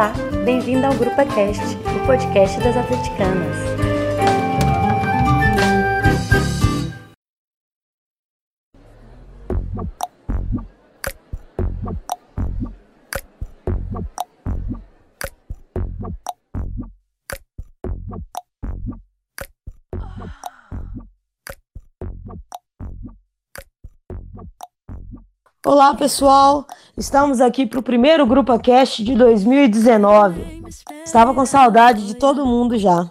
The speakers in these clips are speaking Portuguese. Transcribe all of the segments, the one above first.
Olá, bem-vindo ao Grupo Cast, o podcast das atleticanas. Olá, pessoal. Estamos aqui para o primeiro Grupo Cast de 2019. Estava com saudade de todo mundo já.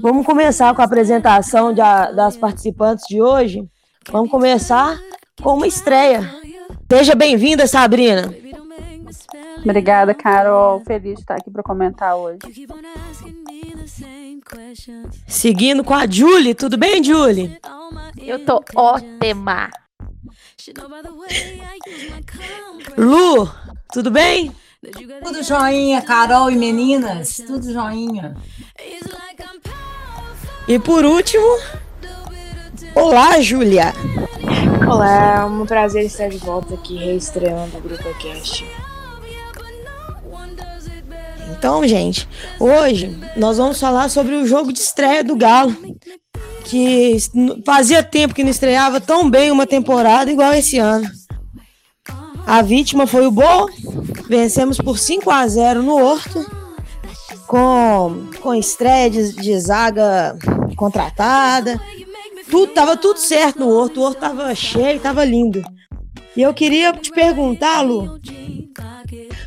Vamos começar com a apresentação de a, das participantes de hoje. Vamos começar com uma estreia. Seja bem-vinda, Sabrina. Obrigada, Carol. Feliz de estar aqui para comentar hoje. Seguindo com a Julie. Tudo bem, Julie? Eu tô ótima. Lu, tudo bem? Tudo joinha, Carol e meninas, tudo joinha. E por último, olá, Júlia. Olá, é um prazer estar de volta aqui reestreando o Grupo Cast. Então, gente, hoje nós vamos falar sobre o jogo de estreia do Galo, que fazia tempo que não estreava tão bem uma temporada igual esse ano. A vítima foi o Bo. Vencemos por 5 a 0 no Horto. Com, com estreia de, de zaga contratada. Tudo, tava tudo certo no Horto. O Horto tava cheio, tava lindo. E eu queria te perguntar, Lu, o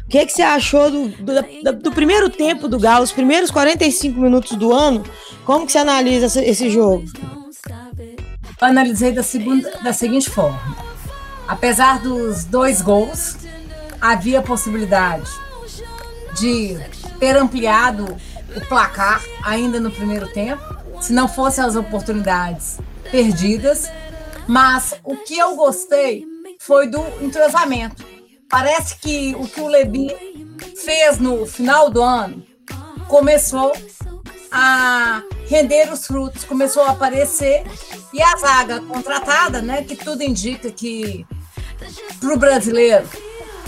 que, que você achou do, do, do, primeiro tempo do Galo, os primeiros 45 minutos do ano? Como que você analisa esse, jogo? Eu analisei da, segunda, da seguinte forma. Apesar dos dois gols, havia possibilidade de ter ampliado o placar ainda no primeiro tempo, se não fossem as oportunidades perdidas. Mas o que eu gostei foi do entrosamento. Parece que o que o Lebi fez no final do ano começou a render os frutos, começou a aparecer e a zaga contratada, né, que tudo indica que para o brasileiro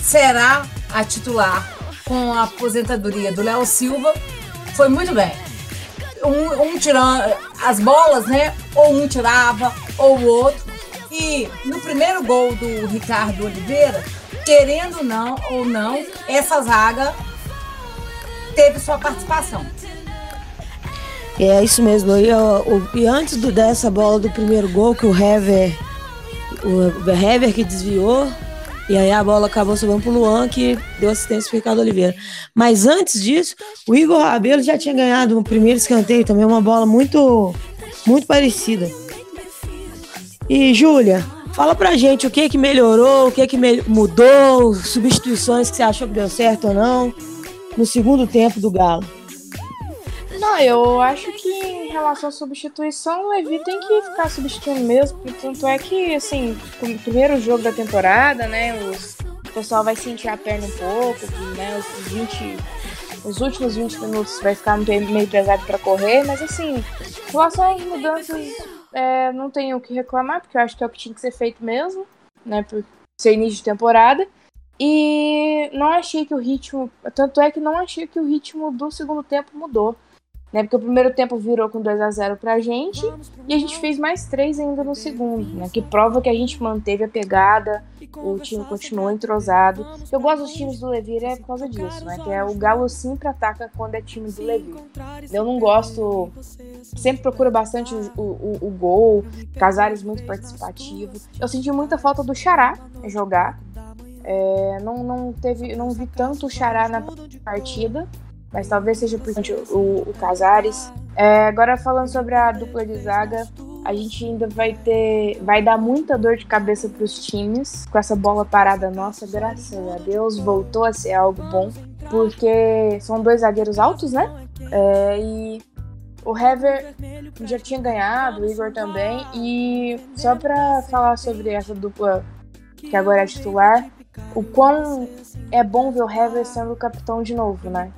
será a titular com a aposentadoria do Léo Silva, foi muito bem. Um, um tirando as bolas, né? Ou um tirava, ou o outro. E no primeiro gol do Ricardo Oliveira, querendo não ou não, essa zaga teve sua participação. É isso mesmo. E, o, e antes do, dessa bola do primeiro gol, que o Hever, o Hever que desviou, e aí a bola acabou subindo pro Luan, que deu assistência pro Ricardo Oliveira. Mas antes disso, o Igor Rabelo já tinha ganhado o primeiro escanteio, também uma bola muito, muito parecida. E, Júlia, fala pra gente o que que melhorou, o que que mudou, substituições que você achou que deu certo ou não no segundo tempo do Galo. Não, eu acho que em relação à substituição, o Levi tem que ficar substituindo mesmo. Tanto é que, assim, o primeiro jogo da temporada, né, os, o pessoal vai sentir a perna um pouco, né, os 20, os últimos 20 minutos vai ficar meio pesado para correr, mas assim, em relação às mudanças, é, não tenho o que reclamar, porque eu acho que é o que tinha que ser feito mesmo, né, por ser início de temporada. E não achei que o ritmo. Tanto é que não achei que o ritmo do segundo tempo mudou né? Porque o primeiro tempo virou com 2 a 0 pra gente e a gente fez mais três ainda no segundo, né? Que prova que a gente manteve a pegada, o time continuou entrosado. Eu gosto dos times do Levi é por causa disso, né? Que é o Galo sempre ataca quando é time do Levi. Eu não gosto, sempre procura bastante o, o, o gol, Casares muito participativo. Eu senti muita falta do Xará jogar. É, não, não teve, não vi tanto o Xará na partida, mas talvez seja por o, o Casares. É, agora falando sobre a dupla de zaga, a gente ainda vai ter, vai dar muita dor de cabeça para os times com essa bola parada nossa, graças a Deus, voltou a ser algo bom, porque são dois zagueiros altos, né? É, e o Hever já tinha ganhado, o Igor também, e só para falar sobre essa dupla que agora é titular, o quão é bom ver o Hever sendo o capitão de novo, né?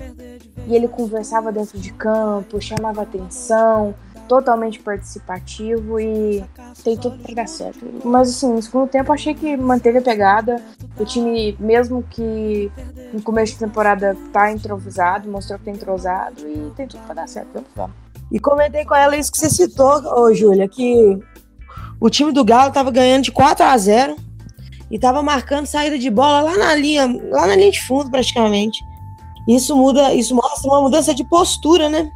E ele conversava dentro de campo, chamava atenção, totalmente participativo e tem tudo para dar certo. Mas assim, no segundo tempo achei que manteve a pegada. O time, mesmo que no começo de temporada tá entrosado, mostrou que tá entrosado e tem tudo pra dar certo. Vamos lá. E comentei com ela isso que você citou, ô Júlia, que o time do Galo tava ganhando de 4 a 0 e tava marcando saída de bola lá na linha, lá na linha de fundo praticamente. Isso muda, isso mostra uma mudança de postura, né?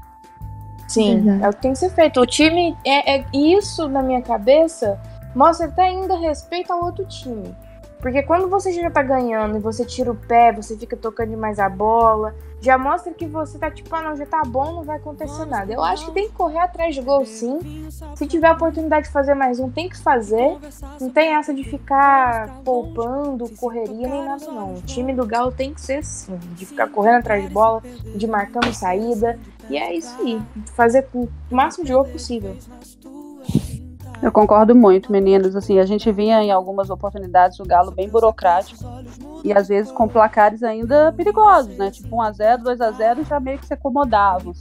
Sim, é o que tem que ser feito. O time, é, é isso na minha cabeça, mostra até ainda respeito ao outro time. Porque quando você já tá ganhando e você tira o pé, você fica tocando demais a bola, já mostra que você tá tipo, ah, não, já tá bom, não vai acontecer nada. Eu acho que tem que correr atrás de gol sim. Se tiver a oportunidade de fazer mais um, tem que fazer. Não tem essa de ficar poupando, correria, nem nada não. O time do Galo tem que ser assim, de ficar correndo atrás de bola, de marcando saída. E é isso aí, fazer o máximo de gol possível. Eu concordo muito, meninos. Assim, a gente vinha em algumas oportunidades o Galo bem burocrático e às vezes com placares ainda perigosos, né? Tipo 1x0, 2x0 já meio que se acomodavam.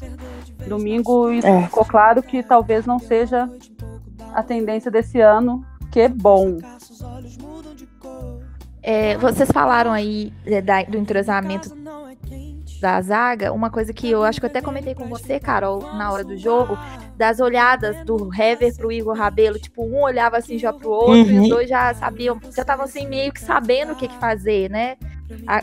Domingo isso É. ficou claro que talvez não seja a tendência desse ano, que é bom. É, vocês falaram aí é, da- do entrosamento da zaga, uma coisa que eu acho que eu até comentei com você, Carol, na hora do jogo, das olhadas do Hever pro Igor Rabelo, tipo, um olhava assim já pro outro e Uhum. os dois já sabiam, já estavam assim meio que sabendo o que, que fazer, né?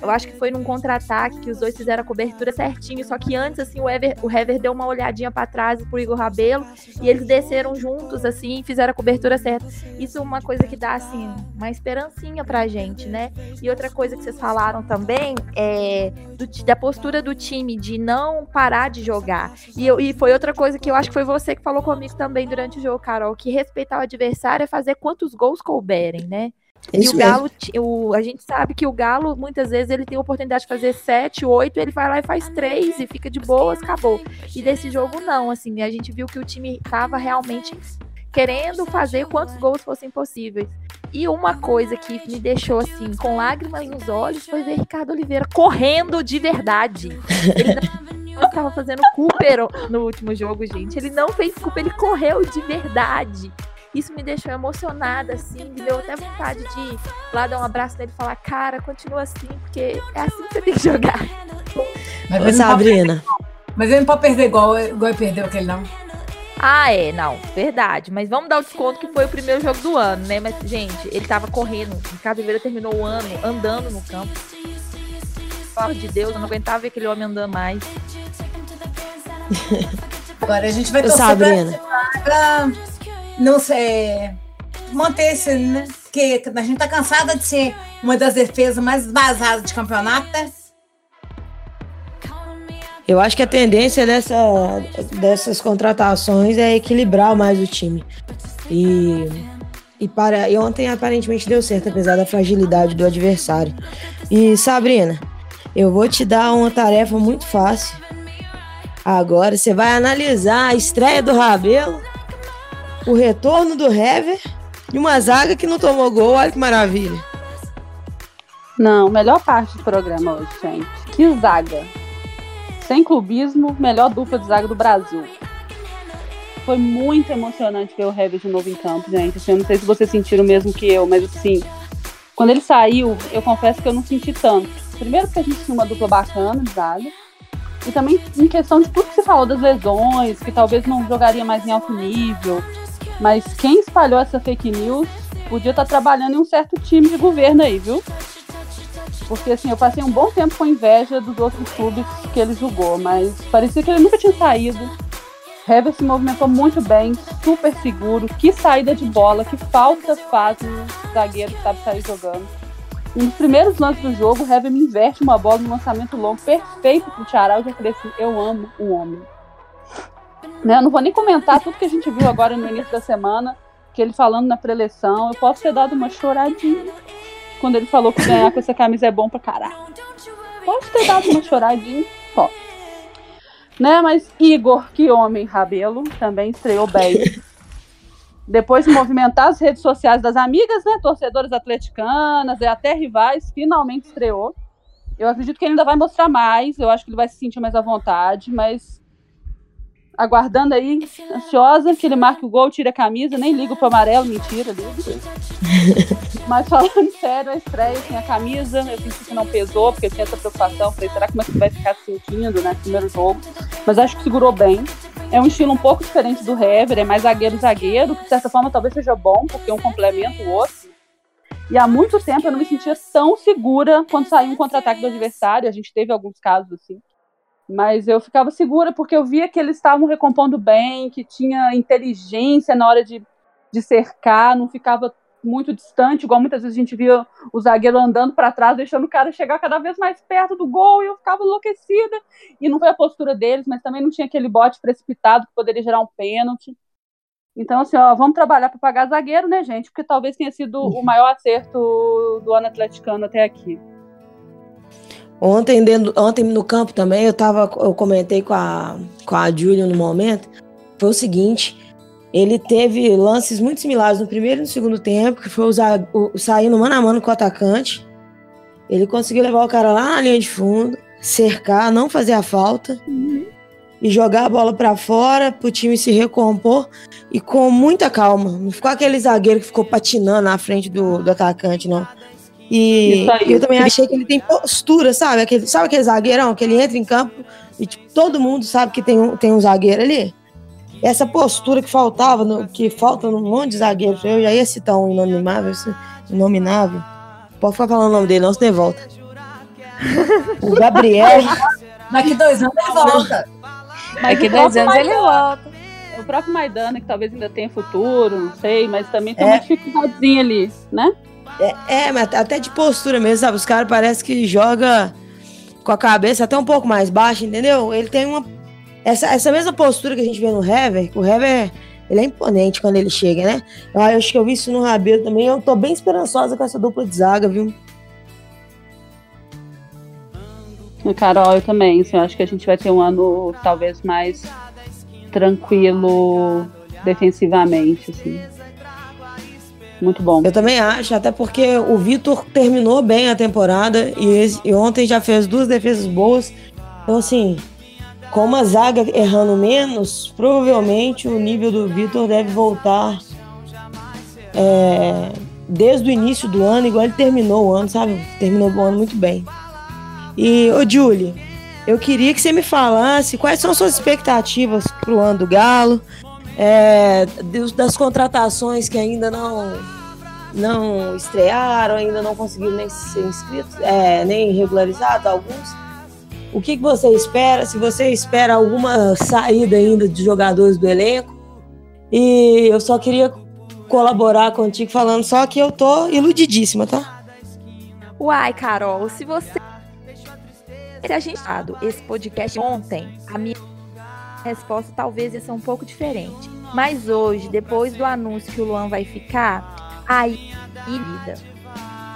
Eu acho que foi num contra-ataque que os dois fizeram a cobertura certinho, só que antes, assim, o Hever, o Hever deu uma olhadinha pra trás pro Igor Rabelo e eles desceram juntos, assim, e fizeram a cobertura certa. Isso é uma coisa que dá, assim, uma esperancinha pra gente, né? E outra coisa que vocês falaram também é do da postura do time de não parar de jogar. E, eu- e foi outra coisa que eu acho que foi você que falou comigo também durante o jogo, Carol, que respeitar o adversário é fazer quantos gols couberem, né? É E isso o. Galo, o, a gente sabe que o Galo, muitas vezes, ele tem a oportunidade de fazer sete, oito, ele vai lá e faz três e fica de boas, acabou. E desse jogo, não, assim, a gente viu que o time tava realmente querendo fazer quantos gols fossem possíveis. E uma coisa que me deixou, assim, com lágrimas nos olhos, foi ver Ricardo Oliveira correndo de verdade. Ele não estava fazendo Cooper no último jogo, gente. Ele não fez Cooper, ele correu de verdade. Isso me deixou emocionada, assim, me deu até vontade de ir lá dar um abraço nele e falar, cara, continua assim, porque é assim que você tem que jogar. Mas Ô, ele, não pode, Sabrina, mas ele não pode perder igual, igual ele perdeu aquele, não. Ah, é, não, verdade. Mas vamos dar o desconto que foi o primeiro jogo do ano, né? Mas, gente, ele tava correndo. O Ricardo Oliveira terminou o ano andando no campo. Pelo de Deus, eu não aguentava ver aquele homem andando mais. Agora a gente vai torcer Sabrina. pra, pra não ser, manter esse, né? Porque a gente tá cansada de ser uma das defesas mais vazadas de campeonato, né? Eu acho que a tendência dessa, dessas contratações é equilibrar mais o time. E, e, para, e ontem aparentemente deu certo, apesar da fragilidade do adversário. E Sabrina, eu vou te dar uma tarefa muito fácil. Agora você vai analisar a estreia do Rabelo, o retorno do Hever e uma zaga que não tomou gol. Olha que maravilha. Não, melhor parte do programa hoje, gente. Que zaga. Sem clubismo, melhor dupla de zaga do Brasil. Foi muito emocionante ver o Hever de novo em campo, gente. Assim, eu não sei se vocês sentiram o mesmo que eu, mas assim, quando ele saiu, eu confesso que eu não senti tanto. Primeiro porque a gente tinha uma dupla bacana de zaga. E também em questão de tudo que se falou das lesões, que talvez não jogaria mais em alto nível. Mas quem espalhou essa fake news podia estar trabalhando em um certo time de governo aí, viu? Porque assim, eu passei um bom tempo com inveja dos outros clubes que ele jogou, mas parecia que ele nunca tinha saído. Hever se movimentou muito bem, super seguro. Que saída de bola, que falta faz um zagueiro que sabe sair jogando. Um dos primeiros lances do jogo, o Hever me inverte uma bola no lançamento longo, perfeito pro Tiará. Eu já falei assim, eu amo um homem. Né, eu não vou nem comentar tudo que a gente viu agora no início da semana, que ele falando na preleção. Eu posso ter dado uma choradinha quando ele falou que ganhar com essa camisa é bom pra caralho. Posso ter dado uma choradinha? Posso. Né, mas Igor, que homem, Rabelo, também estreou bem. Depois de movimentar as redes sociais das amigas, né, torcedoras atleticanas e até rivais, finalmente estreou. Eu acredito que ele ainda vai mostrar mais, eu acho que ele vai se sentir mais à vontade, mas aguardando aí, ansiosa, que ele marque o gol, tire a camisa, nem ligo pro amarelo, mentira, ligo. Mas falando sério, a estreia sem a camisa, eu senti que não pesou, porque eu tinha essa preocupação. Falei, será que vai ficar sentindo, né? Primeiro jogo. Mas acho que segurou bem. É um estilo um pouco diferente do Hever, é mais zagueiro-zagueiro, que de certa forma talvez seja bom, porque um complementa o outro. E há muito tempo eu não me sentia tão segura quando saiu um contra-ataque do adversário. A gente teve alguns casos assim. Mas eu ficava segura porque eu via que eles estavam recompondo bem, que tinha inteligência na hora de, de cercar, não ficava muito distante, igual muitas vezes a gente via o zagueiro andando para trás, deixando o cara chegar cada vez mais perto do gol, e eu ficava enlouquecida. E não foi a postura deles, mas também não tinha aquele bote precipitado que poderia gerar um pênalti. Então, assim, ó, vamos trabalhar para pagar zagueiro, né, gente? Porque talvez tenha sido o maior acerto do ano atleticano até aqui. Ontem, dentro, ontem no campo também, eu tava, eu comentei com a, com a Júlia no momento, foi o seguinte, ele teve lances muito similares no primeiro e no segundo tempo, que foi usar, o, saindo mano a mano com o atacante. Ele conseguiu levar o cara lá na linha de fundo, cercar, não fazer a falta uhum. e jogar a bola para fora pro time se recompor e com muita calma. Não ficou aquele zagueiro que ficou patinando na frente do, do atacante, não. E eu também achei que ele tem postura, sabe? Aquele, sabe aquele zagueirão que ele entra em campo e tipo, todo mundo sabe que tem um, tem um zagueiro ali? Essa postura que faltava, no, que falta num monte de zagueiros. Eu já ia citar um inominável, inominável. Pode ficar falando o nome dele, não se volta. o Gabriel. Daqui dois anos ele volta. Daqui dois anos ele volta. O próprio Maidana, que talvez ainda tenha futuro, não sei, mas também tem é. uma dificuldadezinha ali, né? É, é, até de postura mesmo, sabe? Os caras parece que joga com a cabeça até um pouco mais baixa, entendeu? Ele tem uma. Essa, essa mesma postura que a gente vê no Hever, o Hever ele é imponente quando ele chega, né? Eu acho que eu vi isso no Rabelo também. Eu tô bem esperançosa com essa dupla de zaga, viu? Carol, eu também. Assim, eu acho que a gente vai ter um ano talvez mais tranquilo defensivamente, assim. Muito bom. Eu também acho, até porque o Vitor terminou bem a temporada e, e ontem já fez duas defesas boas. Então, assim, com uma zaga errando menos, provavelmente o nível do Vitor deve voltar é, desde o início do ano, igual ele terminou o ano, sabe? Terminou o ano muito bem. E, ô Julie, eu queria que você me falasse quais são suas expectativas para o ano do Galo é, das contratações que ainda não não estrearam, ainda não conseguiram nem ser inscritos, é, nem regularizados alguns. O que, que você espera? Se você espera alguma saída ainda de jogadores do elenco. E eu só queria colaborar contigo falando só que eu tô iludidíssima, tá? Uai, Carol, se você se a gente esse podcast ontem, a minha resposta talvez ia ser um pouco diferente. Mas hoje, depois do anúncio que o Luan vai ficar, aí, iludida.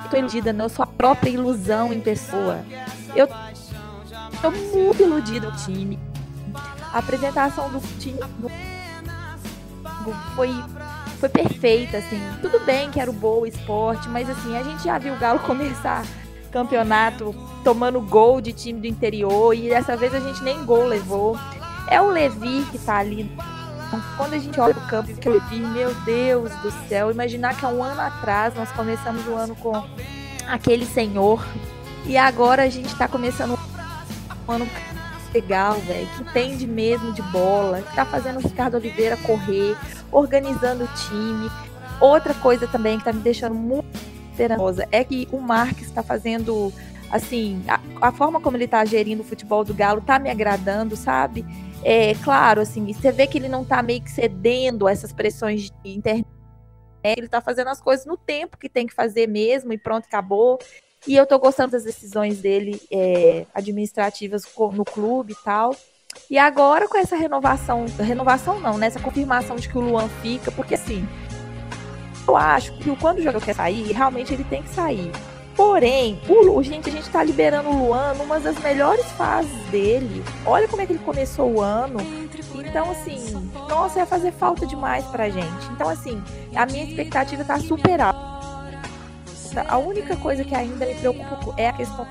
Tô iludida, não, eu sou a própria ilusão em pessoa. Eu tô muito iludida o time. A apresentação do time foi foi perfeita, assim. Tudo bem que era o Boa Esporte, mas assim, a gente já viu o Galo começar campeonato tomando gol de time do interior e dessa vez a gente nem gol levou. É o Levi que tá ali. Quando a gente olha o campo e vê o Levi, meu Deus do céu, imaginar que há um ano atrás nós começamos o ano com aquele senhor e agora a gente tá começando um ano legal, velho, que entende mesmo de bola, que tá fazendo o Ricardo Oliveira correr, organizando o time. Outra coisa também que tá me deixando muito esperançosa é que o Marques está fazendo assim, a, a, forma como ele tá gerindo o futebol do Galo tá me agradando, sabe? É claro, assim, você vê que ele não tá meio que cedendo a essas pressões de internet. Ele tá fazendo as coisas no tempo que tem que fazer mesmo e pronto, acabou. E eu tô gostando das decisões dele é, administrativas no clube e tal. E agora com essa renovação, renovação não, né? Essa confirmação de que o Luan fica, porque assim, eu acho que quando o jogador quer sair, realmente ele tem que sair. Porém, o, gente, a gente tá liberando o Luan numa das melhores fases dele. Olha como é que ele começou o ano. Então, assim, nossa, ia fazer falta demais pra gente. Então, assim, a minha expectativa tá super alta. A única coisa que ainda me preocupa é a questão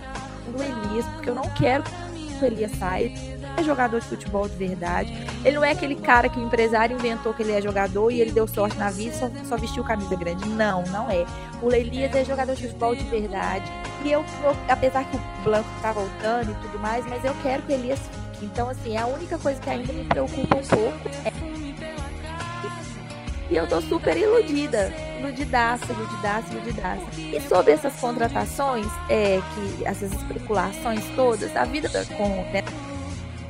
do Elias, porque eu não quero que o Elias saia. É jogador de futebol de verdade. Ele não é aquele cara que o empresário inventou que ele é jogador e ele deu sorte na vida e só, só vestiu camisa grande. Não, não é. O Elias é jogador de futebol de verdade. E eu, apesar que o Blanco tá voltando e tudo mais, mas eu quero que o Elias fique. Então, assim, a única coisa que ainda me preocupa um pouco é e eu tô super iludida. Iludidaça, iludidaça, iludidaça. E sobre essas contratações, é, que essas especulações todas, a vida com né,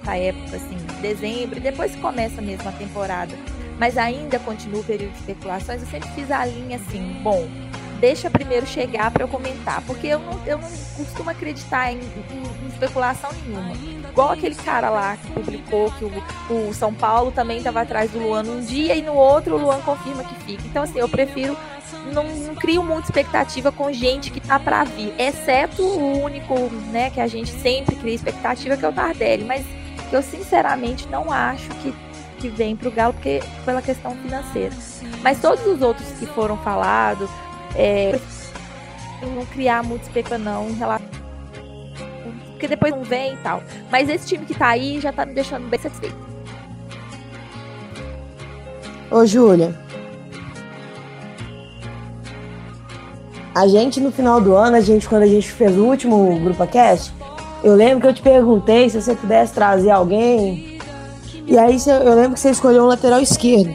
essa época, assim, dezembro, depois começa mesmo a temporada, mas ainda continua o período de especulações, eu sempre fiz a linha assim, bom, deixa primeiro chegar para eu comentar, porque eu não, eu não costumo acreditar em, em, em, especulação nenhuma. Igual aquele cara lá que publicou que o, o São Paulo também estava atrás do Luan um dia e no outro o Luan confirma que fica. Então, assim, eu prefiro. Não, não crio muita expectativa com gente que tá para vir, exceto o único, né, que a gente sempre cria expectativa, que é o Tardelli. Mas eu sinceramente não acho que, que vem pro Galo porque, pela questão financeira. Mas todos os outros que foram falados, é, não criar muito expectativa não em relação porque depois não vem e tal. Mas esse time que tá aí já tá me deixando bem satisfeito. Ô, Júlia. A gente, no final do ano, a gente, quando a gente fez o último Grupo Cast, eu lembro que eu te perguntei se você pudesse trazer alguém. E aí eu lembro que você escolheu um lateral esquerdo.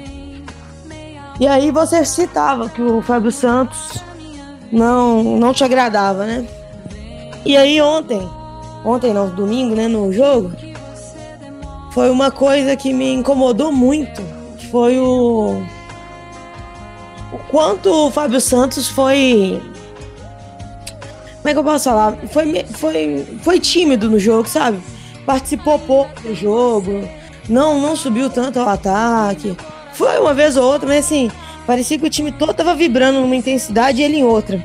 E aí você citava que o Fábio Santos não, não te agradava, né? E aí ontem, ontem não, domingo, né, no jogo, foi uma coisa que me incomodou muito. Foi o. O quanto o Fábio Santos foi. Como é que eu posso falar? Foi, foi, foi tímido no jogo, sabe? Participou pouco do jogo, não, não subiu tanto ao ataque. Foi uma vez ou outra, mas assim, parecia que o time todo tava vibrando numa intensidade e ele em outra.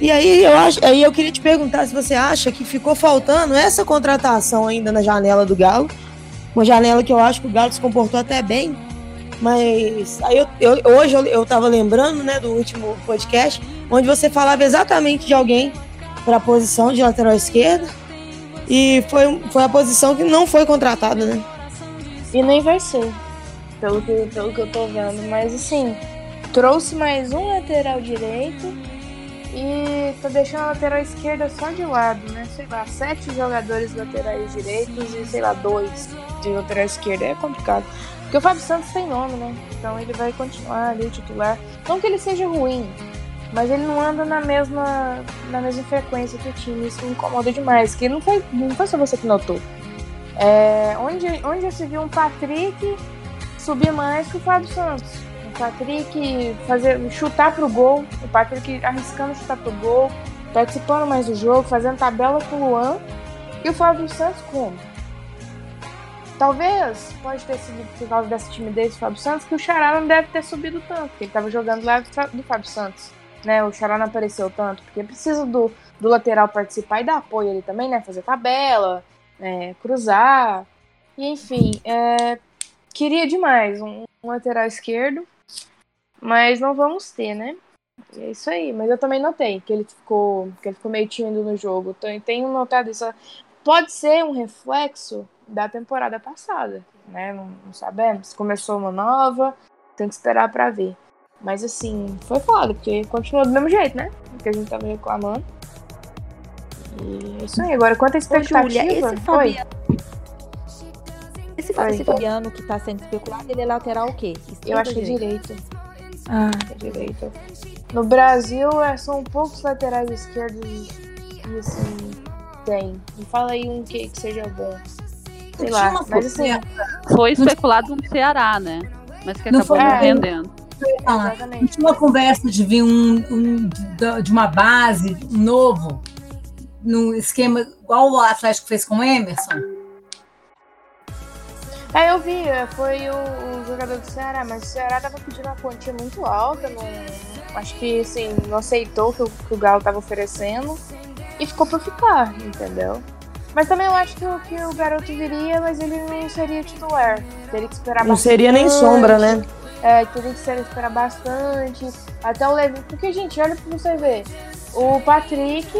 E aí eu acho, aí eu queria te perguntar se você acha que ficou faltando essa contratação ainda na janela do Galo. Uma janela que eu acho que o Galo se comportou até bem. Mas aí eu, eu, hoje eu, eu tava lembrando, né, do último podcast, onde você falava exatamente de alguém para a posição de lateral esquerda. E foi, foi a posição que não foi contratada, né? E nem vai ser pelo que, pelo que eu tô vendo. Mas assim, trouxe mais um lateral direito e tá deixando a lateral esquerda só de lado, né? Sei lá, sete jogadores laterais direitos e sei lá, dois de lateral esquerda. É complicado. Porque o Fábio Santos tem nome, né? Então ele vai continuar ali titular. Não que ele seja ruim, mas ele não anda na mesma, na mesma frequência que o time. Isso me incomoda demais. Que não foi, não foi só você que notou. É, onde, onde se viu um Patrick subir mais que o Fábio Santos. O Patrick fazer, chutar pro gol, o Patrick arriscando chutar pro gol, participando mais do jogo, fazendo tabela com o Luan. E o Fábio Santos como? Talvez, pode ter sido por causa dessa timidez do Fábio Santos, que o Xará não deve ter subido tanto, porque ele estava jogando lá do Fábio Santos. Né? O Xará não apareceu tanto, porque precisa do, do lateral participar e dar apoio ali também, né? Fazer tabela, né? cruzar. E enfim, é, Queria demais um, um lateral esquerdo, mas não vamos ter, né? E é isso aí. Mas eu também notei que ele ficou, que ele ficou meio tímido no jogo. Então, tenho notado isso. Pode ser um reflexo da temporada passada, né? Não, não sabemos. Começou uma nova, tem que esperar para ver. Mas assim, foi foda, porque continuou do mesmo jeito, né? Que a gente tava reclamando. E é isso aí. Agora, quanto a expectativa... Ô, Julia, esse Fabiano, esse, esse Fabiano que tá sendo especulado, ele é lateral o quê? Esquerda eu acho que é direito. Ah, é direito. No Brasil, é, são poucos laterais esquerdos que, assim, tem. Me fala aí um que, que seja bom. Sei lá, mas assim... Foi especulado no Ceará, né? Mas que acabou não, não vendendo. Ah, tinha uma conversa de vir um, um, de uma base novo, num esquema igual o Atlético fez com o Emerson? É, eu vi, é, foi o, o, jogador do Ceará, mas o Ceará tava pedindo uma quantia muito alta, não, acho que assim, não aceitou que o, que o Galo tava oferecendo e ficou por ficar, entendeu? Mas também eu acho que, que o garoto viria, mas ele não seria titular. Teria que esperar não bastante. Não seria nem sombra, né? É, que esperar bastante. Até o Levi. Porque, gente, olha pra você ver. O Patrick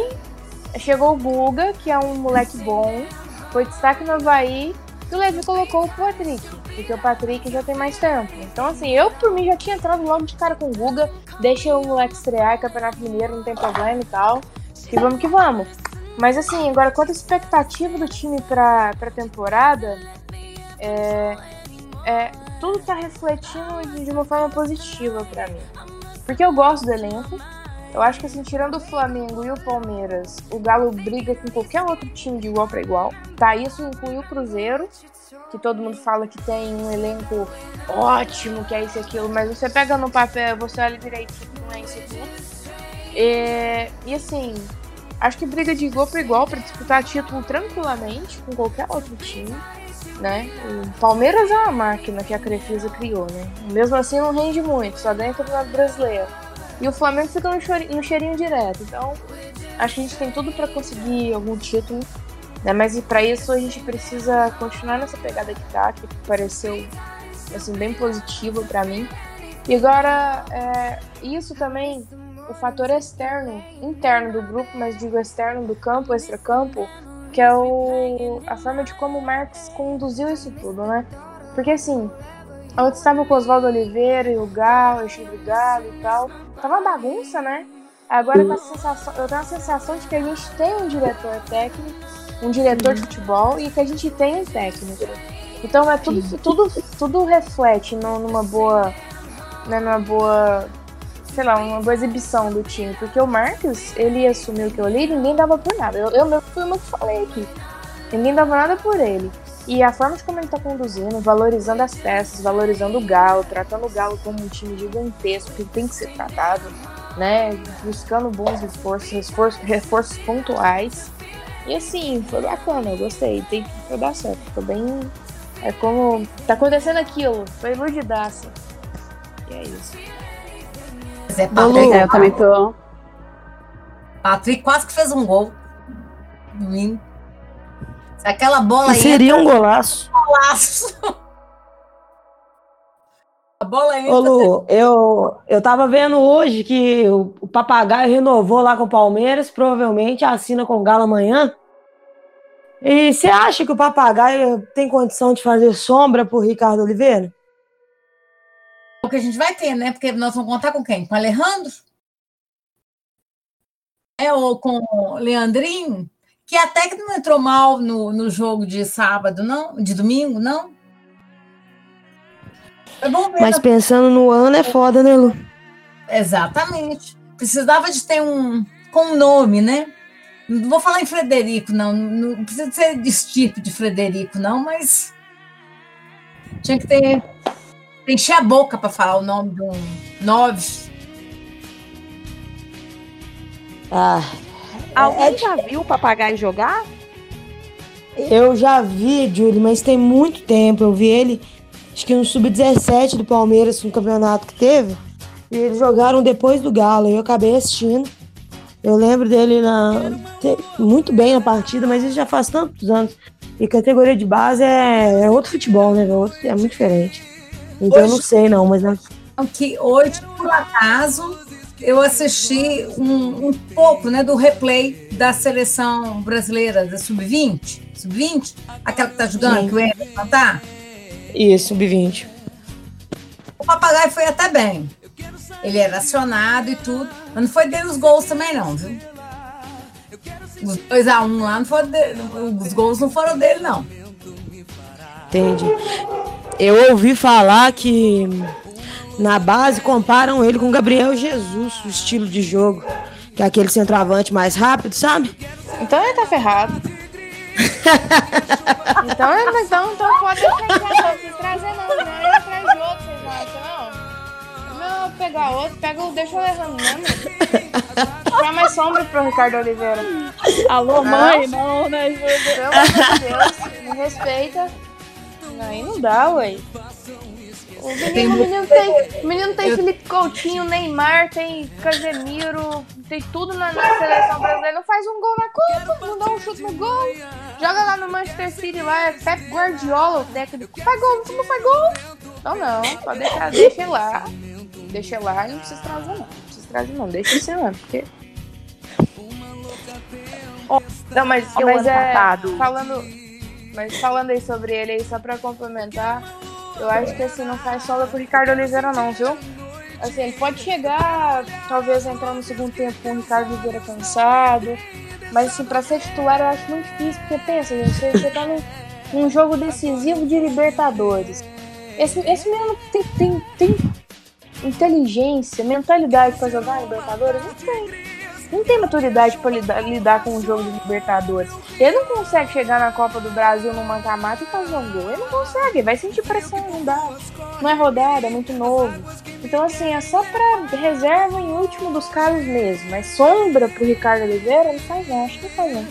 chegou o Guga, que é um moleque bom foi destaque no Havaí que o Levi colocou o Patrick, porque o Patrick já tem mais tempo. Então, assim, eu por mim já tinha entrado logo de cara com o Guga, deixa o moleque estrear, Campeonato Mineiro, não tem problema e tal. E vamos que vamos. Mas, assim, agora quanto à expectativa do time pra, pra temporada, é, é, tudo tá refletindo de, uma forma positiva para mim. Porque eu gosto do elenco, eu acho que assim, tirando o Flamengo e o Palmeiras, o Galo briga com qualquer outro time de igual para igual. Tá, isso inclui o Cruzeiro, que todo mundo fala que tem um elenco ótimo, que é isso e aquilo, mas você pega no papel, você olha direitinho, não é isso tudo. E, e assim, acho que briga de igual para igual para disputar título tranquilamente com qualquer outro time. Né? O Palmeiras é uma máquina que a Crefisa criou, né? Mesmo assim não rende muito, só ganha o Campeonato Brasileiro. E o Flamengo fica no, cheirinho, no cheirinho direto. Então, acho que a gente tem tudo para conseguir algum título. Né? Mas para isso a gente precisa continuar nessa pegada que tá, que pareceu assim, bem positiva para mim. E agora, é, isso também, o fator externo, interno do grupo, mas digo externo do campo, extra-campo, que é o, a forma de como o Marcos conduziu isso tudo, né? Porque assim, Antes estava com o Oswaldo Oliveira e o Galo, o Galo e tal. Tava uma bagunça, né? Agora tá sensação, eu tenho a sensação de que a gente tem um diretor técnico, um diretor de futebol e que a gente tem um técnico. Então é tudo, tudo, tudo reflete numa boa. Né, numa boa. Sei lá, uma boa exibição do time. Porque o Marcos, ele assumiu que eu li e ninguém dava por nada. Eu, eu mesmo fui uma que falei aqui. Ninguém dava nada por ele. E a forma de como ele está conduzindo, valorizando as peças, valorizando o Galo, tratando o Galo como um time gigantesco que tem que ser tratado, né? Buscando bons reforços, reforços, reforços pontuais. E assim, foi bacana, eu gostei. Tem que dar certo. Ficou bem. É como. Tá acontecendo aquilo. Foi iludidaça. E é isso. É, Patrick, eu também tô. Patrick quase que fez um gol. Se aquela bola aí. Seria um golaço. Golaço. A bola entra. Ô, Lu, eu, eu tava vendo hoje que o, o Papagaio renovou lá com o Palmeiras, provavelmente assina com o Galo amanhã. E você acha que o Papagaio tem condição de fazer sombra pro Ricardo Oliveira? O que a gente vai ter, né? Porque nós vamos contar com quem? Com o Alejandro? É, ou com o Leandrinho? que até que não entrou mal no, no jogo de sábado, não? De domingo, não? Mas pensando no ano é foda, né, Lu? Exatamente. Precisava de ter um com um nome, né? Não vou falar em Frederico, não. Não precisa ser desse tipo de Frederico, não, mas tinha que ter encher a boca para falar o nome de um nove. Ah, Alguém é, já viu o papagaio jogar? Eu já vi, Júlio, mas tem muito tempo. Eu vi ele, acho que no Sub-17 do Palmeiras, no campeonato que teve. E eles jogaram depois do Galo. E eu acabei assistindo. Eu lembro dele na, muito bem na partida, mas isso já faz tantos anos. E categoria de base é, é outro futebol, né? É, outro, é muito diferente. Então hoje, eu não sei, não, mas. Que hoje, por acaso, eu assisti um, um, pouco né, do replay da seleção brasileira da Sub-20. Sub-20? Aquela que tá jogando, Sim. que o Emerson tá? Isso, Sub-20. O papagaio foi até bem. Ele era acionado e tudo. Mas não foi dele os gols também, não, viu? Os 2x1 um lá não foram dele, Os gols não foram dele, não. Entendi. Eu ouvi falar que na base comparam ele com Gabriel Jesus, o estilo de jogo. Que é aquele centroavante mais rápido, sabe? Então ele tá ferrado. então, então, então pode trazer não, não é atrás de outro, vocês não. Não, pegar outro, pega o, deixa eu levando mesmo. Dá mais sombra pro Ricardo Oliveira. Alô, mãe, não, né? Pelo amor de Deus, me respeita. Aí não dá, ué. O menino, o menino tem, o menino tem Felipe Coutinho, Neymar, tem Casemiro, tem tudo na, na, seleção brasileira. Não faz um gol na Copa, não dá um chute no gol. Joga lá no Manchester City, lá é Pep Guardiola, o técnico. Faz gol, não faz gol. Não, não, só deixa, deixa lá. Deixa lá e não precisa trazer não. Não precisa trazer não, deixa assim lá, porque... Não, mas, mas é, falando, Mas falando aí sobre ele aí, só pra complementar, eu acho que assim, não faz sombra pro Ricardo Oliveira não, viu? Assim, ele pode chegar, talvez entrar no segundo tempo com o Ricardo Oliveira cansado. Mas assim, pra ser titular eu acho muito difícil, porque pensa, gente, você, tá num, num jogo decisivo de Libertadores. Esse, esse menino tem, tem, tem inteligência, mentalidade pra jogar Libertadores? Não tem. Não tem maturidade pra lidar, lidar com o jogo de Libertadores. Ele não consegue chegar na Copa do Brasil no mata-mata e fazer um gol. Ele não consegue, vai sentir pressão, não dá. Não é rodada, é muito novo. Então, assim, é só pra reserva em último dos casos mesmo. Mas sombra pro Ricardo Oliveira, não faz não, acho que faz não.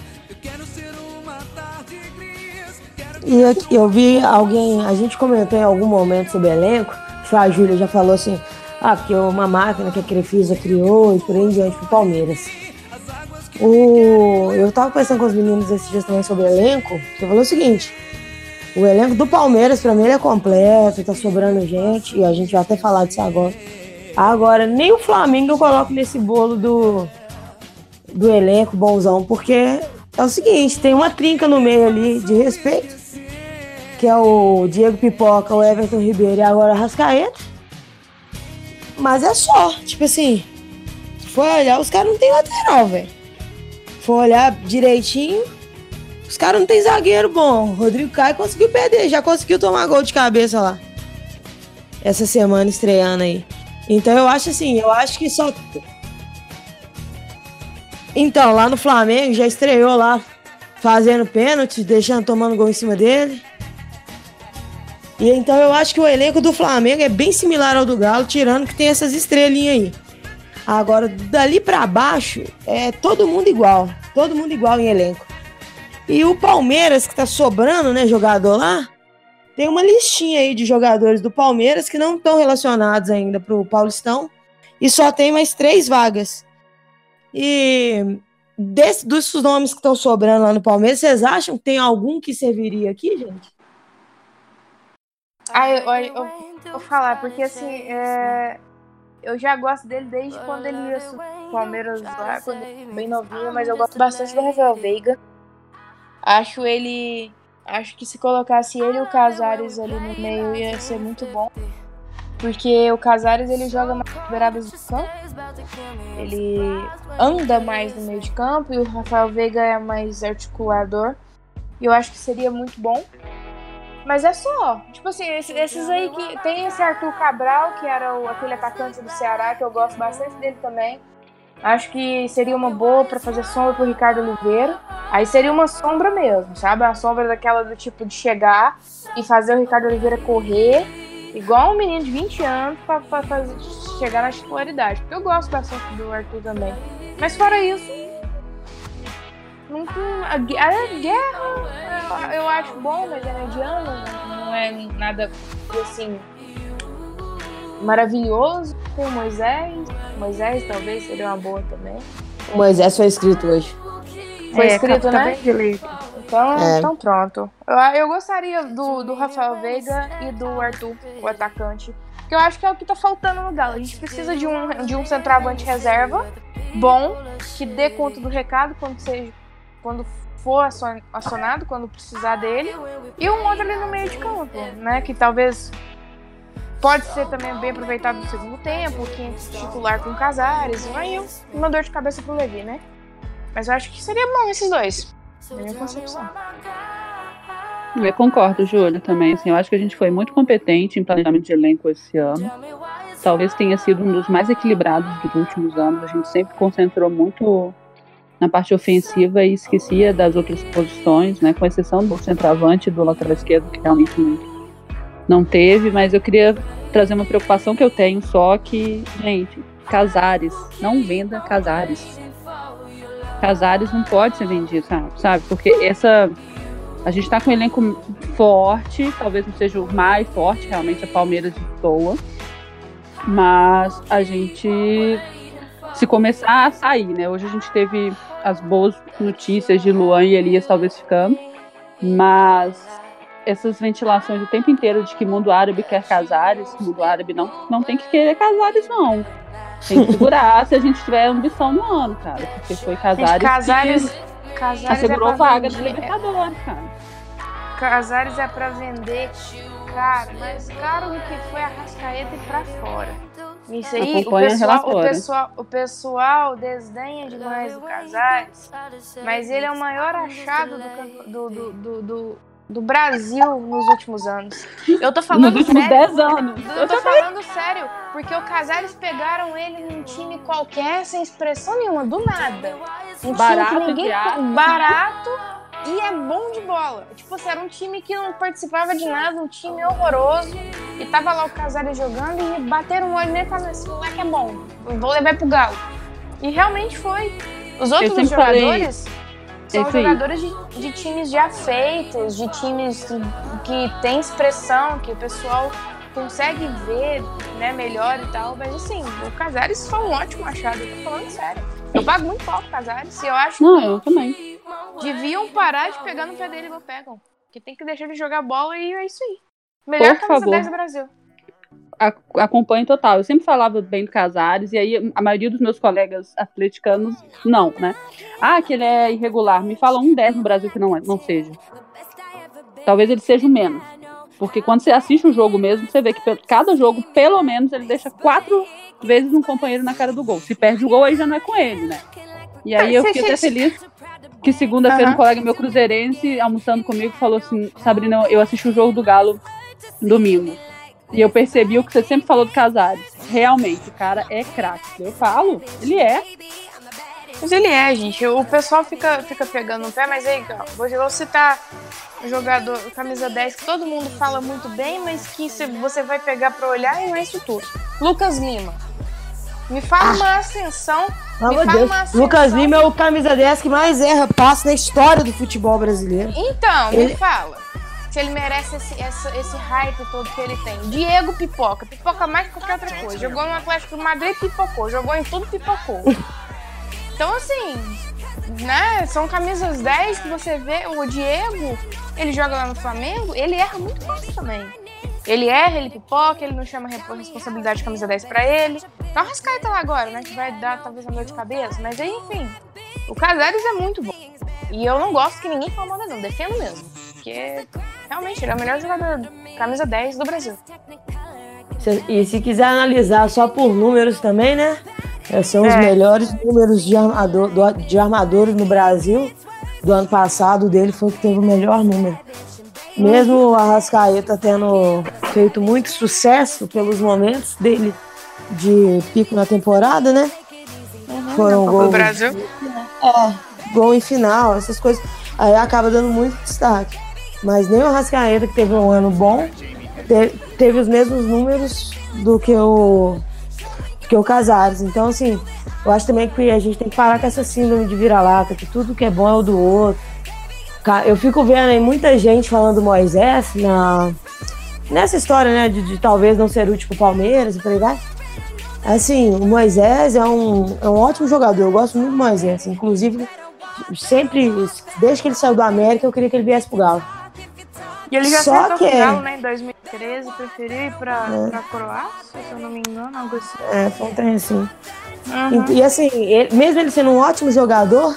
E eu, eu vi alguém, a gente comentou em algum momento sobre elenco, a Júlia já falou assim, ah, porque uma máquina que a Crefisa criou e por aí em diante pro Palmeiras. O, eu tava conversando com os meninos esses dias também sobre elenco, que falou o seguinte, o elenco do Palmeiras, pra mim, ele é completo, tá sobrando gente, e a gente vai até falar disso agora. Agora, nem o Flamengo eu coloco nesse bolo do, do elenco bonzão, porque é o seguinte, tem uma trinca no meio ali de respeito, que é o Diego Pipoca, o Everton Ribeiro e agora a Rascaeta. Mas é só, tipo assim, for olhar, os caras não tem lateral, velho. For olhar direitinho, os caras não tem zagueiro bom. Rodrigo Caio conseguiu perder, já conseguiu tomar gol de cabeça lá. Essa semana estreando aí. Então eu acho assim, eu acho que só. Então, lá no Flamengo já estreou lá fazendo pênalti, deixando tomando gol em cima dele. E então eu acho que o elenco do Flamengo é bem similar ao do Galo, tirando que tem essas estrelinhas aí. Agora, dali para baixo, é todo mundo igual. Todo mundo igual em elenco. E o Palmeiras, que tá sobrando, né, jogador lá, tem uma listinha aí de jogadores do Palmeiras que não estão relacionados ainda pro Paulistão. E só tem mais três vagas. E desse, dos nomes que estão sobrando lá no Palmeiras, vocês acham que tem algum que serviria aqui, gente? Ah, eu, eu, eu vou falar, porque assim, é, eu já gosto dele desde quando ele ia pro Palmeiras lá, quando bem novinho, mas eu gosto bastante do Rafael Veiga. Acho ele. Acho que se colocasse ele e o Casares ali no meio ia ser muito bom. Porque o Casares ele joga mais beiradas do campo. Ele anda mais no meio de campo e o Rafael Veiga é mais articulador. E eu acho que seria muito bom. Mas é só. Tipo assim, esses, esses aí que. Tem esse Arthur Cabral, que era o, aquele atacante do Ceará, que eu gosto bastante dele também. Acho que seria uma boa para fazer sombra pro Ricardo Oliveira. Aí seria uma sombra mesmo, sabe? A sombra daquela do tipo de chegar e fazer o Ricardo Oliveira correr, igual um menino de 20 anos, pra, pra fazer, chegar na titularidade. Porque eu gosto bastante do Arthur também. Mas fora isso, Nunca. A, a guerra eu, eu acho bom, mas é mediano, não é nada assim maravilhoso. Tem o Moisés. Moisés talvez seria uma boa também. O Moisés foi escrito hoje. Foi É, escrito, né? de leite. Então, É. então pronto. Eu, eu gostaria do, do Rafael Veiga e do Arthur, o atacante. Que eu acho que é o que tá faltando no Galo. A gente precisa de um, de um centroavante reserva bom, que dê conta do recado quando, seja, quando for acion- acionado, quando precisar dele. E um outro ali no meio de campo, né? Que talvez pode ser também bem aproveitado no segundo tempo, que entre titular com Casares. Aí uma dor de cabeça pro Levi, né? Mas eu acho que seria bom esses dois. Na minha concepção. Eu concordo, Júlia, também. Assim, eu acho que a gente foi muito competente em planejamento de elenco esse ano. Talvez tenha sido um dos mais equilibrados dos últimos anos. A gente sempre concentrou muito na parte ofensiva e esquecia das outras posições, né? Com exceção do centroavante e do lateral esquerdo, que realmente não, não teve. Mas eu queria trazer uma preocupação que eu tenho só que, gente, Casares, não venda Casares. Casares não pode ser vendido, sabe? sabe? Porque essa a gente tá com um elenco forte, talvez não seja o mais forte, realmente, a Palmeiras de toa. Mas a gente, se começar a sair, né? Hoje a gente teve as boas notícias de Luan e Elias talvez ficando. Mas essas ventilações o tempo inteiro de que mundo árabe quer Casares, mundo árabe não, não tem que querer Casares, não. Tem que segurar se a gente tiver ambição no ano, cara. Porque foi Casares, Gente, Casares, que Casares assegurou é vaga vender. Libertadores, cara. Casares é pra vender. Cara, mais caro que foi a Rascaeta e pra fora. Isso aí, o pessoal, o, pessoal, o pessoal desdenha demais do Casares, mas ele é o maior achado do, do, do, do, do, Brasil nos últimos anos. Eu tô falando Nos últimos sério. 10 anos. Eu tô falando sério, porque o Casares pegaram ele num time qualquer, sem expressão nenhuma, do nada. Um Barato, time que ninguém. Barato e é bom de bola. Tipo assim, era um time que não participava de nada, um time horroroso. E tava lá o Casares jogando e bateram o olho nele e falaram: esse moleque é bom, vou levar pro Galo. E realmente foi. Os outros jogadores são aí. jogadores de, de times já feitos, de times que tem expressão, que o pessoal consegue ver né, melhor e tal. Mas assim, o Casares foi um ótimo achado, eu tô falando sério. Eu pago muito pau pro Casares e eu acho Não, eu também. Que deviam parar de pegar no pé dele igual pegam. Que tem que deixar ele jogar bola e é isso aí. Melhor Por camisa favor. 10 do Brasil. Acompanho total. Eu sempre falava bem do Casares, e aí a maioria dos meus colegas atleticanos, não, né? Ah, que ele é irregular. Me fala um 10 no Brasil que não, é, não seja. Talvez ele seja o menos. Porque quando você assiste o jogo mesmo, você vê que cada jogo, pelo menos, ele deixa quatro vezes um companheiro na cara do gol. Se perde o gol, aí já não é com ele, né? E aí eu fiquei até feliz que segunda-feira um Aham. colega meu cruzeirense, almoçando comigo, falou assim, Sabrina, eu assisti o jogo do Galo domingo. E eu percebi o que você sempre falou do Casares. Realmente, o cara é craque. Eu falo, ele é. Mas ele é, gente. O pessoal fica, fica pegando no pé, mas aí, vou, vou citar um jogador, camisa 10, que todo mundo fala muito bem, mas que você vai pegar pra olhar e não é isso tudo. Lucas Lima. Me fala uma ascensão. Pelo me fala uma ascensão. Lucas Lima é o camisa 10 que mais erra passe na história do futebol brasileiro. Então, Ele- me fala. Se ele merece esse, essa- esse hype todo que ele tem. Diego pipoca. Pipoca mais que qualquer outra coisa. Jogou no Atlético de Madrid, pipocou. Jogou em tudo, pipocou. Então, assim, né? São camisas 10 que você vê. O Diego, ele joga lá no Flamengo, ele erra muito fácil também. Ele erra, ele pipoca, ele não chama responsabilidade de camisa 10 pra ele. Tá o Rascaeta lá agora, né? Que vai dar talvez uma dor de cabeça. Mas aí, enfim, o Casares é muito bom. E eu não gosto que ninguém fale mal não. Defendo mesmo. Porque realmente ele é o melhor jogador, camisa 10 do Brasil. E se quiser analisar só por números também, né? eh, São os É. melhores números de, armador, do- de armadores no Brasil. Do ano passado, o dele foi o que teve o melhor número. Mesmo o Arrascaeta tendo feito muito sucesso pelos momentos dele de pico na temporada, né? Foram Copa do gols, Brasil. gol em final, essas coisas. Aí acaba dando muito destaque. Mas nem o Arrascaeta, que teve um ano bom, te- teve os mesmos números do que o, que o Casares. Então, assim, eu acho também que a gente tem que parar com essa síndrome de vira-lata, que tudo que é bom é o do outro. Eu fico vendo aí muita gente falando do Moisés na, nessa história, né, de, de talvez não ser útil pro Palmeiras e por aí vai. Assim, o Moisés é um, é um ótimo jogador, eu gosto muito do Moisés. Inclusive, sempre, desde que ele saiu do América, eu queria que ele viesse pro Galo. E ele já Só que com o é. Galo, né? Em 2013, preferiu ir pra, É. pra Croácia, se eu não me engano, algo assim. É, foi um trem assim. Uhum. E, e assim, ele- mesmo ele sendo um ótimo jogador,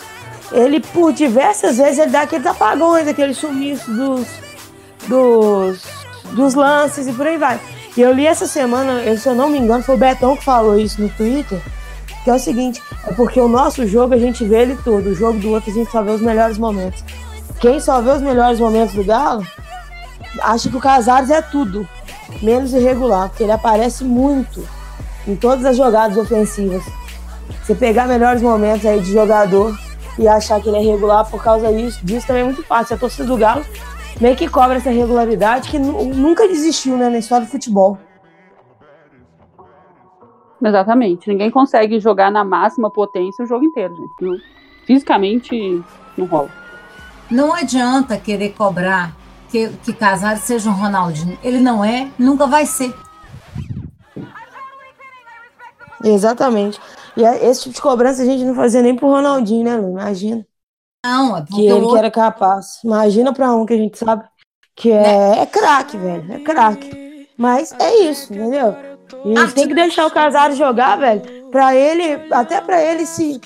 ele por diversas vezes ele dá aqueles apagões, aqueles sumiços dos, dos, dos lances e por aí vai. E eu li essa semana, se eu não me engano, foi o Betão que falou isso no Twitter, que é o seguinte, é porque o nosso jogo a gente vê ele todo, o jogo do outro a gente só vê os melhores momentos. Quem só vê os melhores momentos do Galo, acha que o Casares é tudo, menos irregular, porque ele aparece muito em todas as jogadas ofensivas. Você pegar melhores momentos aí de jogador e achar que ele é regular por causa disso, disso também é muito fácil. A torcida do Galo meio que cobra essa regularidade que nu- nunca desistiu né, na história do futebol. Exatamente. Ninguém consegue jogar na máxima potência o jogo inteiro, gente. Não- fisicamente, não rola. Não adianta querer cobrar que, que Casares seja um Ronaldinho. Ele não é, nunca vai ser. Exatamente. E é- esse tipo de cobrança a gente não fazia nem pro Ronaldinho, né, Lu? Imagina. Não, é porque Que ele que era capaz. Imagina pra um que a gente sabe que é, é craque, velho. É craque. Mas é isso, entendeu? E a gente tem que deixar o Casares jogar, velho. Pra ele, até pra ele se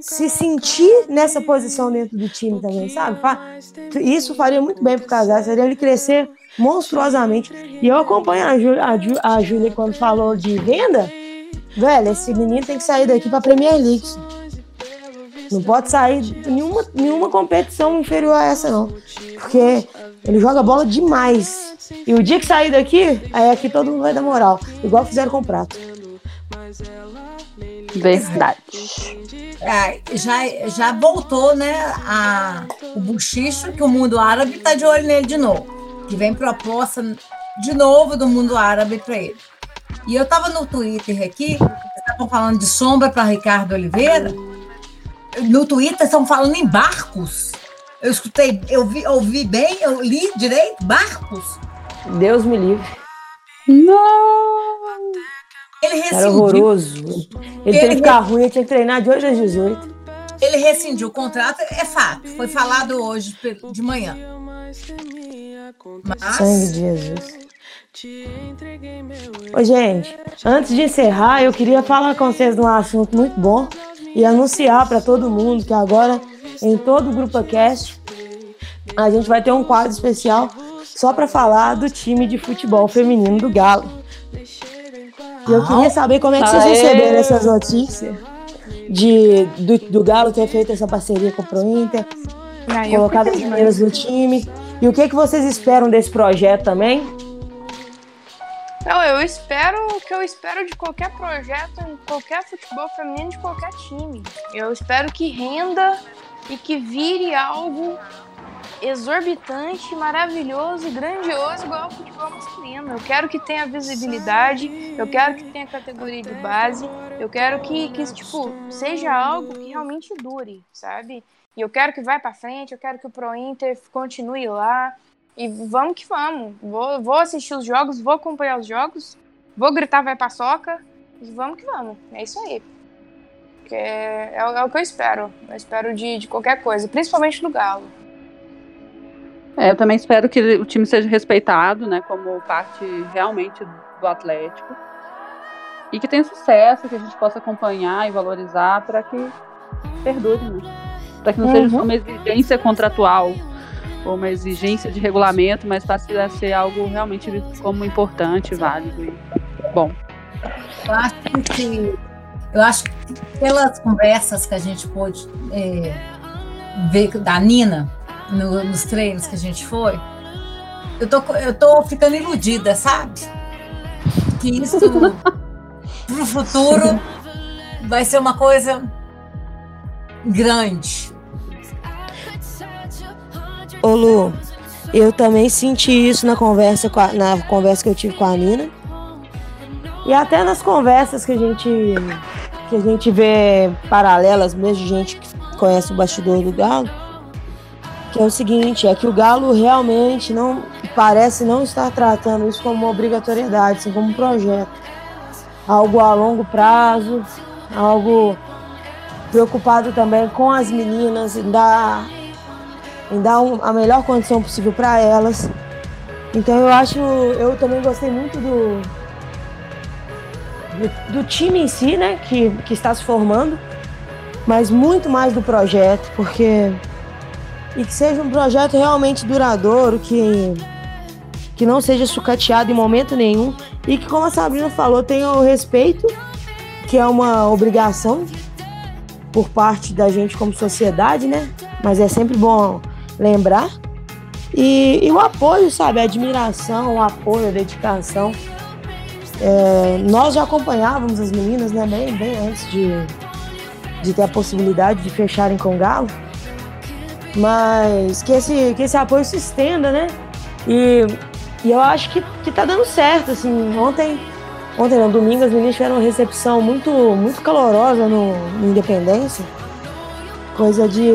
se sentir nessa posição dentro do time também, sabe? Isso faria muito bem pro casal, seria ele crescer monstruosamente. E eu acompanho a, Jú, a Júlia quando falou de venda. Velho, esse menino tem que sair daqui pra Premier League. Não pode sair de nenhuma, nenhuma competição inferior a essa, não. Porque ele joga bola demais. E o dia que sair daqui, aí aqui todo mundo vai dar moral. Igual fizeram com o Prato. Verdade. É, já, já voltou, né, a, o buchicho que o mundo árabe está de olho nele de novo. Que vem proposta de novo do mundo árabe para ele. E eu estava no Twitter aqui, estavam falando de sombra para Ricardo Oliveira. No Twitter estão falando em barcos. Eu escutei, eu vi, ouvi bem, eu li direito, barcos. Deus me livre. Não! Ele rescindiu. Era horroroso. Ele, ele tem que ficar ruim, ele tinha que treinar de hoje às 18. Ele rescindiu o contrato, é fato. Foi falado hoje de manhã. Mas... Sangue de Jesus. Ô, gente, antes de encerrar, eu queria falar com vocês de um assunto muito bom e anunciar para todo mundo que agora, em todo o Grupo Cast, a gente vai ter um quadro especial só para falar do time de futebol feminino do Galo. E eu queria saber como é que vocês receberam essas notícias de, do, do Galo ter feito essa parceria com o Pro Inter, Ah, colocado as meninas no time. E o que, que vocês esperam desse projeto também? Não, eu espero o que eu espero de qualquer projeto, em qualquer futebol feminino, de qualquer time. Eu espero que renda e que vire algo exorbitante, maravilhoso e grandioso igual ao futebol masculino. Eu quero que tenha visibilidade, eu quero que tenha categoria de base, eu quero que, que tipo, seja algo que realmente dure, sabe? E eu quero que vá para frente, eu quero que o Pro Inter continue lá. E vamos que vamos. Vou, vou assistir os jogos, vou acompanhar os jogos, vou gritar vai paçoca e vamos que vamos. É isso aí. Que é, é, o- é o que eu espero. Eu espero de, de qualquer coisa, principalmente do Galo. É, eu também espero que o time seja respeitado, né, como parte realmente do Atlético. E que tenha sucesso, que a gente possa acompanhar e valorizar para que perdure, né? Para que não seja só uma exigência contratual ou uma exigência de regulamento, mas passe a ser algo realmente visto como importante, válido e bom. Eu acho que, eu acho que pelas conversas que a gente pôde é, ver da Nina no- nos treinos que a gente foi, eu tô, eu tô ficando iludida, sabe? Que isso pro futuro vai ser uma coisa grande. Ô Lu, eu também senti isso na conversa, a- na conversa que eu tive com a Nina. E até nas conversas que a gente, que a gente vê paralelas mesmo gente que conhece o bastidor do Galo. Que é o seguinte, é que o Galo realmente não parece não estar tratando isso como uma obrigatoriedade, assim, como um projeto. Algo a longo prazo, algo preocupado também com as meninas, dar em dar um- a melhor condição possível para elas. Então eu acho, eu também gostei muito do, do, do time em si, né, que, que está se formando, mas muito mais do projeto, porque e que seja um projeto realmente duradouro, que que não seja sucateado em momento nenhum e que, como a Sabrina falou, tenha o respeito, que é uma obrigação por parte da gente como sociedade, né? Mas é sempre bom lembrar. E, e o apoio, sabe? A admiração, o apoio, a dedicação. É, nós já acompanhávamos as meninas, né? Bem, bem antes de, de ter a possibilidade de fecharem com o Galo. Mas que esse, que esse apoio se estenda, né? E, e eu acho que, que tá dando certo, assim. Ontem, ontem no domingo, as meninas tiveram uma recepção muito, muito calorosa no, no Independência. Coisa de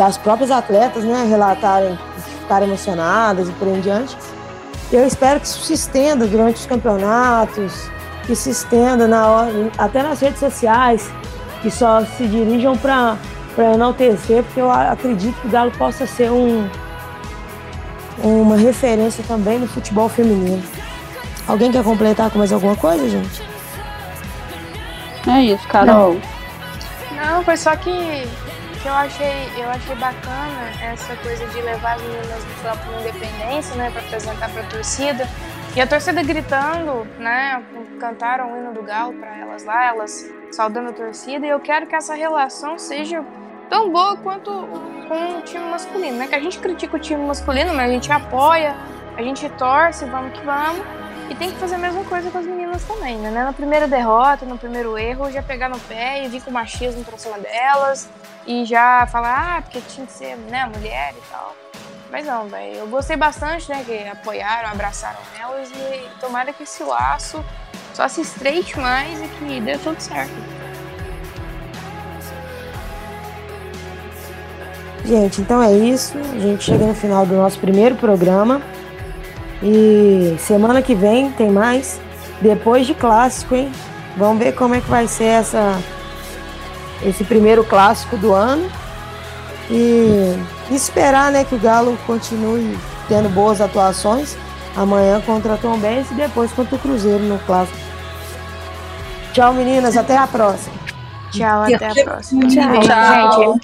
das próprias atletas, né, relatarem ficarem emocionadas e por aí em diante. Eu espero que isso se estenda durante os campeonatos, que se estenda na hora, até nas redes sociais, que só se dirijam para enaltecer, porque eu acredito que o Galo possa ser um, uma referência também no futebol feminino. Alguém quer completar com mais alguma coisa, gente? É isso, Carol. Não, foi só que, que eu achei eu achei bacana essa coisa de levar as meninas do na independência, né, para apresentar para a torcida. E a torcida gritando, né, cantaram o hino do Galo para elas lá, elas saudando a torcida. E eu quero que essa relação seja tão boa quanto com o time masculino, né? Que a gente critica o time masculino, mas a gente apoia, a gente torce, vamos que vamos. E tem que fazer a mesma coisa com as meninas também, né? Na primeira derrota, no primeiro erro, já pegar no pé e vir com machismo pra cima delas e já falar, ah, porque tinha que ser, né, mulher e tal. Mas não, velho, eu gostei bastante, né, que apoiaram, abraçaram elas e tomara que esse laço só se estreite mais e que dê tudo certo. Gente, então é isso. A gente chega no final do nosso primeiro programa. E semana que vem tem mais. Depois de clássico, hein? Vamos ver como é que vai ser essa, esse primeiro clássico do ano. E esperar né, que o Galo continue tendo boas atuações. Amanhã contra a Tom Benz e depois contra o Cruzeiro no clássico. Tchau, meninas. Até a próxima. Tchau, até a próxima. Tchau. Tchau.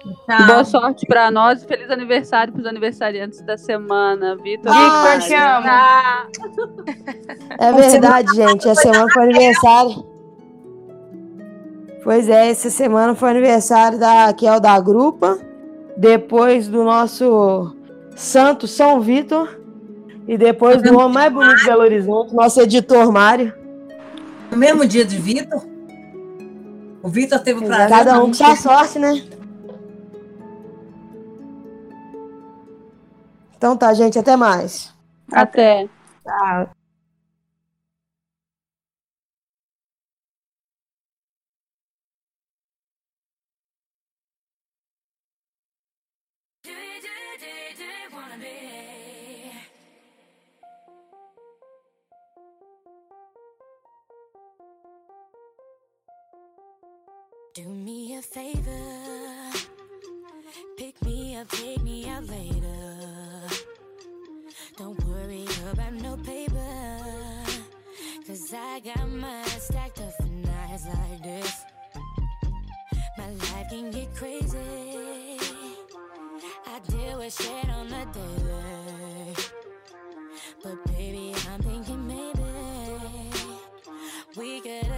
Tchau. Boa sorte pra nós e feliz aniversário pros aniversariantes da semana, Vitor. Victor, te amo. Ah, É verdade, gente. Essa semana foi aniversário. Pois é, essa semana foi aniversário da Kel da Grupa. Depois do nosso Santo São Vitor. E depois do homem mais bonito de Belo Horizonte, nosso editor Mário. No mesmo dia de Vitor, o Vitor teve o prazer. Cada um com sua sorte, né? Então tá, gente. Até mais. Até. Tchau. Do me a favor, pick me up, take me out later. Don't worry about no paper, cause I got mine stacked up for nights like this. My life can get crazy. I deal with shit on the daily. But baby, I'm thinking maybe we could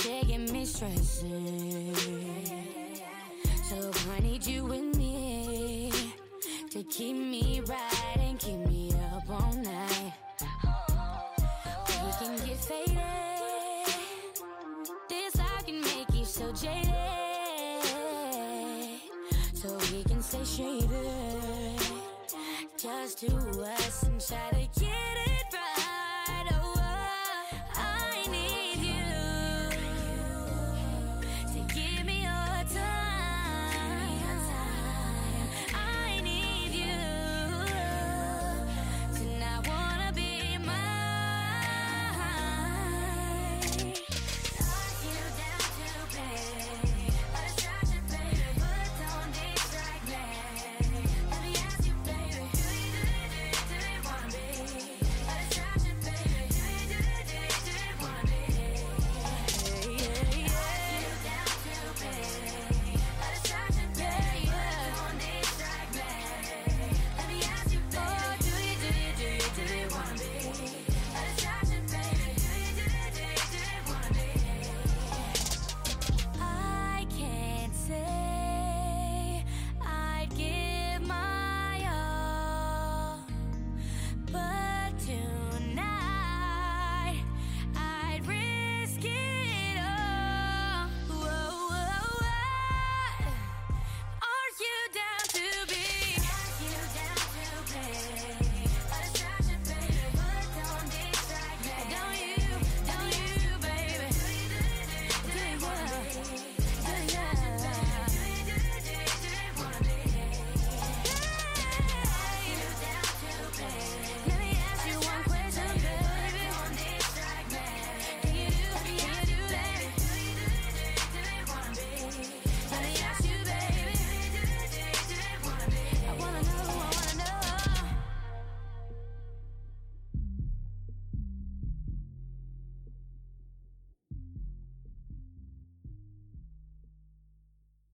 shit get me stressing.